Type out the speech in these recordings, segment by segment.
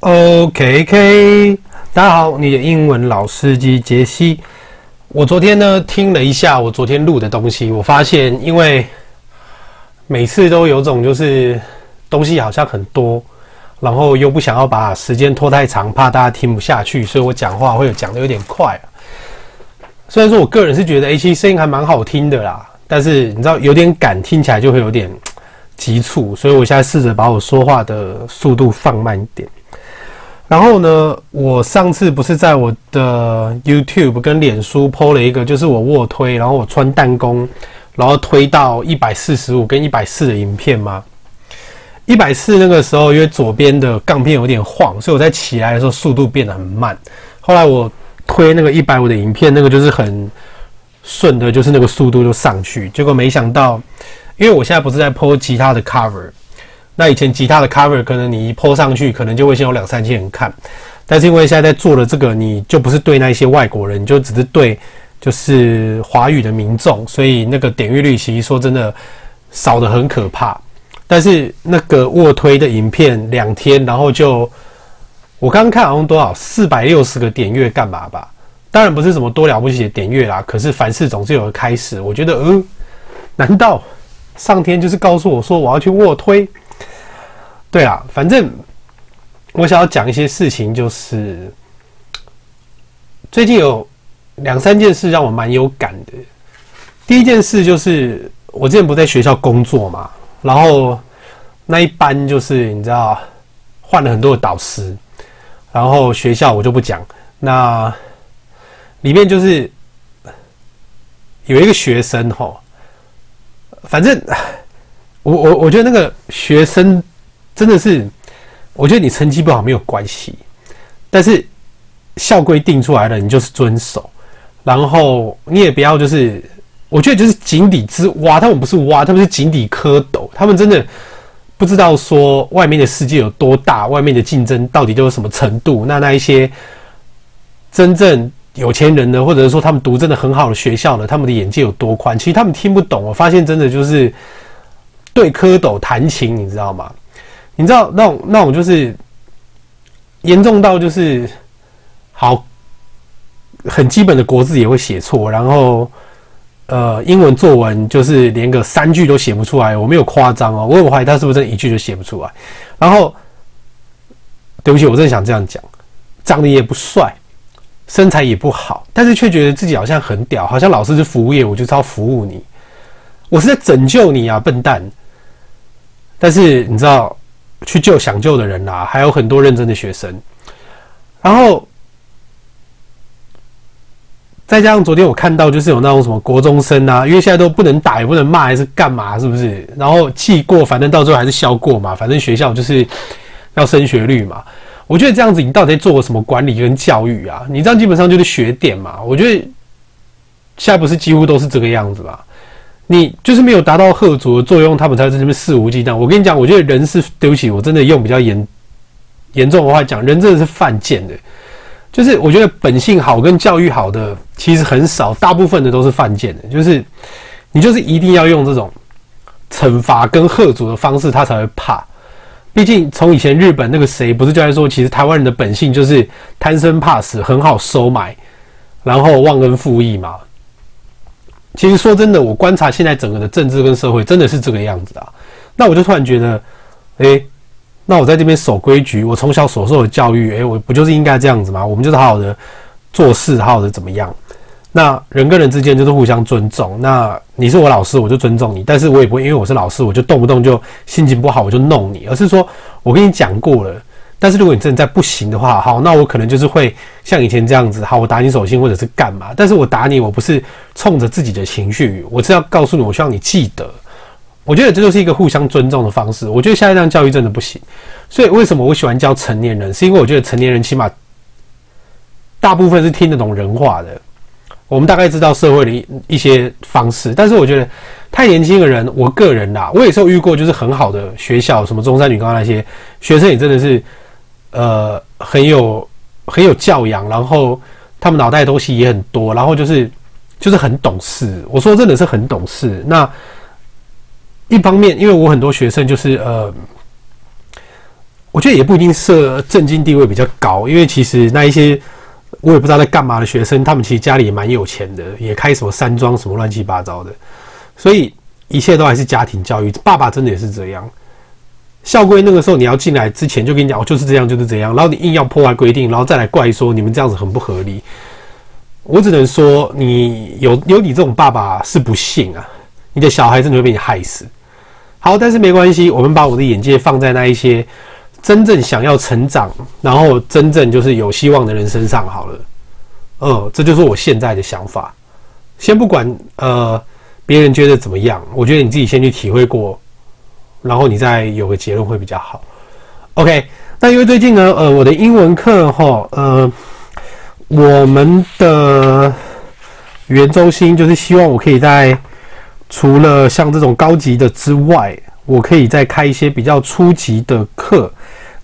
OK，K，大家好，你的英文老司机杰西。我昨天呢听了一下我昨天录的东西，我发现因为每次都有种就是东西好像很多，然后又不想要把时间拖太长，怕大家听不下去，所以我讲话会有讲的有点快。虽然说我个人是觉得 A 七声音还蛮好听的啦，但是你知道有点赶，听起来就会有点急促，所以我现在试着把我说话的速度放慢一点。然后呢，我上次不是在我的 YouTube 跟脸书 PO 了一个，就是我卧推，然后我穿弹弓，然后推到一百四十五跟一百四的影片吗？一百四那个时候，因为左边的杠片有点晃，所以我在起来的时候速度变得很慢。后来我推那个一百五的影片，那个就是很顺的，就是那个速度就上去。结果没想到，因为我现在不是在 PO 吉他的 cover。那以前吉他的 cover 可能你一 po 上去，可能就会先有两三千人看，但是因为现在在做的这个，你就不是对那些外国人，你就只是对就是华语的民众，所以那个点阅率其实说真的少得很可怕。但是那个卧推的影片两天，然后就我刚刚看好像多少四百六十个点阅干嘛吧？当然不是什么多了不起的点阅啦，可是凡事总是有个开始。我觉得，嗯，难道上天就是告诉我说我要去卧推？对啊，反正我想要讲一些事情，就是最近有两三件事让我蛮有感的。第一件事就是我之前不在学校工作嘛，然后那一班就是你知道换了很多的导师，然后学校我就不讲，那里面就是有一个学生吼，反正我我我觉得那个学生。真的是，我觉得你成绩不好没有关系，但是校规定出来了，你就是遵守，然后你也不要就是，我觉得就是井底之蛙，他们不是蛙，他们是井底蝌蚪，他们真的不知道说外面的世界有多大，外面的竞争到底都有什么程度。那那一些真正有钱人呢，或者是说他们读真的很好的学校呢，他们的眼界有多宽？其实他们听不懂。我发现真的就是对蝌蚪弹琴，你知道吗？你知道那种那种就是严重到就是好很基本的国字也会写错，然后呃英文作文就是连个三句都写不出来，我没有夸张哦，我有怀疑他是不是真的一句就写不出来。然后对不起，我真的想这样讲，长得也不帅，身材也不好，但是却觉得自己好像很屌，好像老师是服务业，我就是要服务你，我是在拯救你啊，笨蛋！但是你知道。去救想救的人啦、还有很多认真的学生。然后再加上昨天我看到，就是有那种什么国中生啊，因为现在都不能打，也不能骂，还是干嘛，是不是？然后记过，反正到最后还是消过嘛。反正学校就是要升学率嘛。我觉得这样子，你到底在做什么管理跟教育啊？你这样基本上就是学点嘛。我觉得现在不是几乎都是这个样子吧？你就是没有达到吓阻的作用，他们才在这边肆无忌惮。我跟你讲，我觉得人是对不起，我真的用比较严严重的话讲，人真的是犯贱的。就是我觉得本性好跟教育好的其实很少，大部分的都是犯贱的。就是你就是一定要用这种惩罚跟吓阻的方式，他才会怕。毕竟从以前日本那个谁不是就在说，其实台湾人的本性就是贪生怕死，很好收买，然后忘恩负义嘛。其实说真的，我观察现在整个的政治跟社会真的是这个样子啊。那我就突然觉得，诶，那我在这边守规矩，我从小所受的教育，诶，我不就是应该这样子吗？我们就是好好的做事，好好的怎么样？那人跟人之间就是互相尊重。那你是我老师，我就尊重你，但是我也不会因为我是老师，我就动不动就心情不好我就弄你，而是说我跟你讲过了。但是如果你真的在不行的话，好，那我可能就是会像以前这样子，好，我打你手心或者是干嘛？但是我打你，我不是冲着自己的情绪，我是要告诉你，我希望你记得。我觉得这就是一个互相尊重的方式。我觉得现在这样教育真的不行。所以为什么我喜欢教成年人？是因为我觉得成年人起码大部分是听得懂人话的。我们大概知道社会的一一些方式，但是我觉得太年轻的人，我个人啦，我也是有遇过，就是很好的学校，什么中山女高那些学生也真的是。呃，很有很有教养，然后他们脑袋东西也很多，然后就是就是很懂事。我说真的是很懂事。那一方面，因为我很多学生就是呃，我觉得也不一定设正经地位比较高，因为其实那一些我也不知道在干嘛的学生，他们其实家里也蛮有钱的，也开什么山庄什么乱七八糟的，所以一切都还是家庭教育。爸爸真的也是这样。校规那个时候你要进来之前就跟你讲，哦，就是这样，就是这样，然后你硬要破坏规定，然后再来怪说你们这样子很不合理。我只能说，你有有你这种爸爸是不幸啊，你的小孩真的会被你害死。好，但是没关系，我们把我的眼界放在那一些真正想要成长，然后真正就是有希望的人身上好了。呃，这就是我现在的想法。先不管呃别人觉得怎么样，我觉得你自己先去体会过。然后你再有个结论会比较好。OK，那因为最近呢，呃，我的英文课哈，呃，我们的圆周心就是希望我可以在除了像这种高级的之外，我可以再开一些比较初级的课。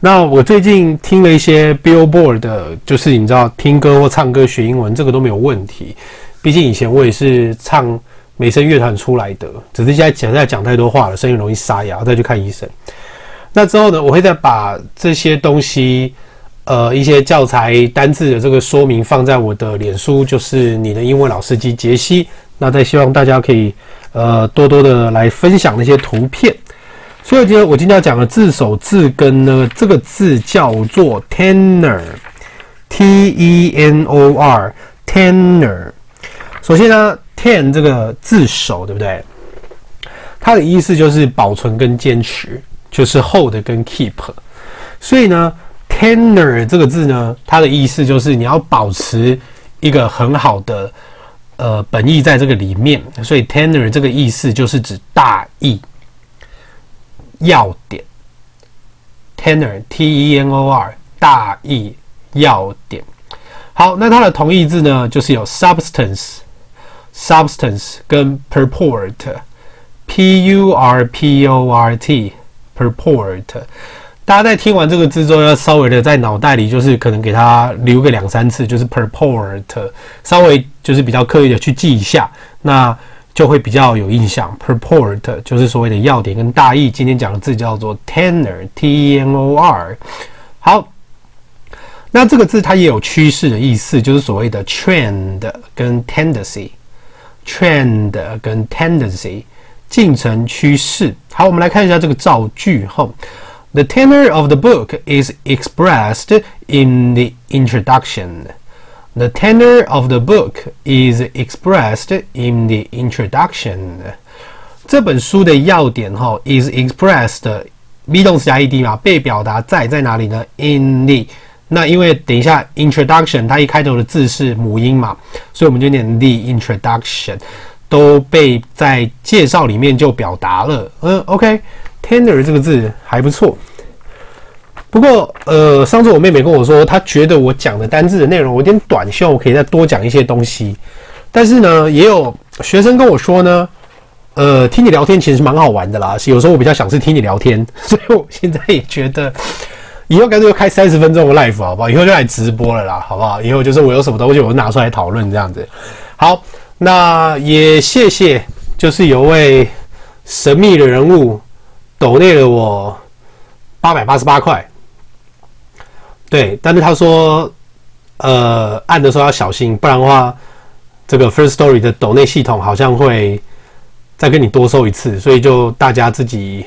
那我最近听了一些 Billboard 的，就是你知道听歌或唱歌学英文，这个都没有问题。毕竟以前我也是唱。美声乐团出来的，只是现在讲在讲太多话了，声音容易沙哑，再去看医生。那之后呢，我会再把这些东西，呃，一些教材单字的这个说明放在我的脸书，就是你的英文老司机杰西。那再希望大家可以呃多多的来分享那些图片。所以我觉得我今天要讲的字首字根呢，这个字叫做 tenor，T E N O R，tenor。首先呢。Ten 这个字首对不对？它的意思就是保存跟坚持，就是 hold 跟 keep。所以呢，tenor 这个字呢，它的意思就是你要保持一个很好的呃本意在这个里面。所以 tenor 这个意思就是指大意、要点。tenor T E N O R 大意要点。好，那它的同义字呢，就是有 substance。Substance 跟 purport，p u r p o r t，purport。大家在听完这个字之后，要稍微的在脑袋里，就是可能给它留个两三次，就是 purport，稍微就是比较刻意的去记一下，那就会比较有印象。purport 就是所谓的要点跟大意。今天讲的字叫做 tenor，t e n o r。好，那这个字它也有趋势的意思，就是所谓的 trend 跟 tendency。trend 跟 tendency 进程趋势。好，我们来看一下这个造句后。The tenor of the book is expressed in the introduction. The tenor of the book is expressed in the introduction. 这本书的要点哈，is expressed be 动词加 ed 嘛，被表达在在哪里呢？In the 那因为等一下 introduction 它一开头的字是母音嘛，所以我们就念 the introduction 都被在介绍里面就表达了。嗯，OK，tenor 这个字还不错。不过呃，上次我妹妹跟我说，她觉得我讲的单字的内容有点短，希望我可以再多讲一些东西。但是呢，也有学生跟我说呢，呃，听你聊天其实蛮好玩的啦。有时候我比较想是听你聊天，所以我现在也觉得。以后干脆就开三十分钟的 live 好不好？以后就来直播了啦，好不好？以后就是我有什么东西，我就拿出来讨论这样子。好，那也谢谢，就是有位神秘的人物抖内了我八百八十八块。对，但是他说，呃，按的时候要小心，不然的话，这个 Firstory 的抖内系统好像会再跟你多收一次，所以就大家自己。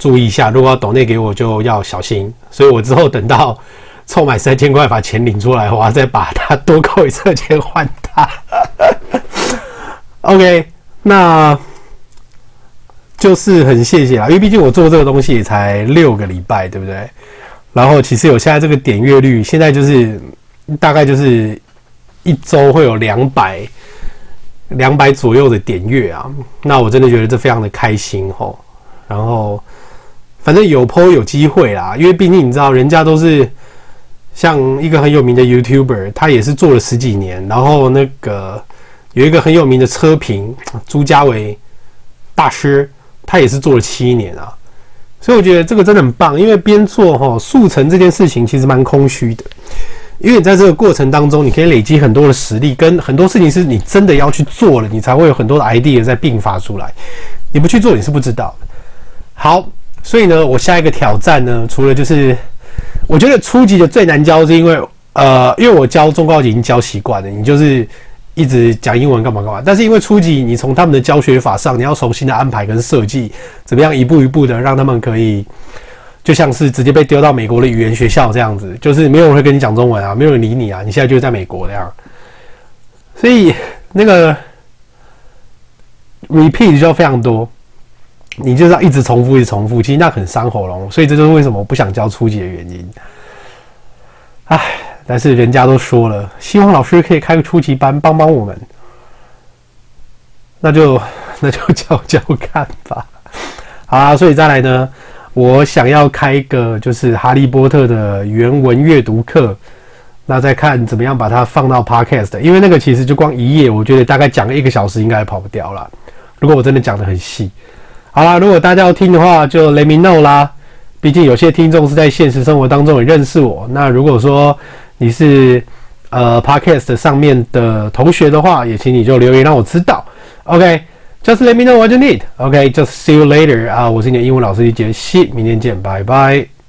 注意一下，如果要抖内给我，就要小心。所以我之后等到凑满三千块把钱领出来，我要再把它多扣一次钱还他。OK，那就是很谢谢啦，因为毕竟我做这个东西也才六个礼拜，对不对？然后其实有现在这个点阅率，现在就是大概就是一周会有两百两百左右的点阅啊。那我真的觉得这非常的开心吼，然后。反正有 po 有机会啦，因为毕竟你知道，人家都是像一个很有名的 YouTuber，他也是做了十几年，然后那个有一个很有名的车评朱家伟大师，他也是做了七年啊，所以我觉得这个真的很棒，因为边做哈速成这件事情其实蛮空虚的，因为你在这个过程当中，你可以累积很多的实力，跟很多事情是你真的要去做了，你才会有很多的 idea 在并发出来，你不去做你是不知道。好。所以呢，我下一个挑战呢，除了就是我觉得初级的最难教，是因为呃，因为我教中高级已经教习惯了，你就是一直讲英文干嘛干嘛。但是因为初级，你从他们的教学法上，你要重新的安排跟设计，怎么样一步一步的让他们可以，就像是直接被丢到美国的语言学校这样子，就是没有人会跟你讲中文啊，没有人理你啊，你现在就是在美国这样。所以那个 repeat 就非常多。你就是要一直重复，一直重复，其实那很伤喉咙，所以这就是为什么我不想教初级的原因。唉，但是人家都说了，希望老师可以开个初级班帮帮我们，那就 那就教教看吧。好啊，所以再来呢，我想要开一个就是哈利波特的原文阅读课，那再看怎么样把它放到 podcast，因为那个其实就光一页，我觉得大概讲个一个小时应该也跑不掉了。如果我真的讲得很细。好啦，如果大家要听的话，就 let me know 啦。毕竟有些听众是在现实生活当中也认识我。那如果说你是呃 podcast 上面的同学的话，也请你就留言让我知道。OK，just、let me know what you need。OK，just、see you later 啊，我是你的英文老师杰西，明天见，拜拜。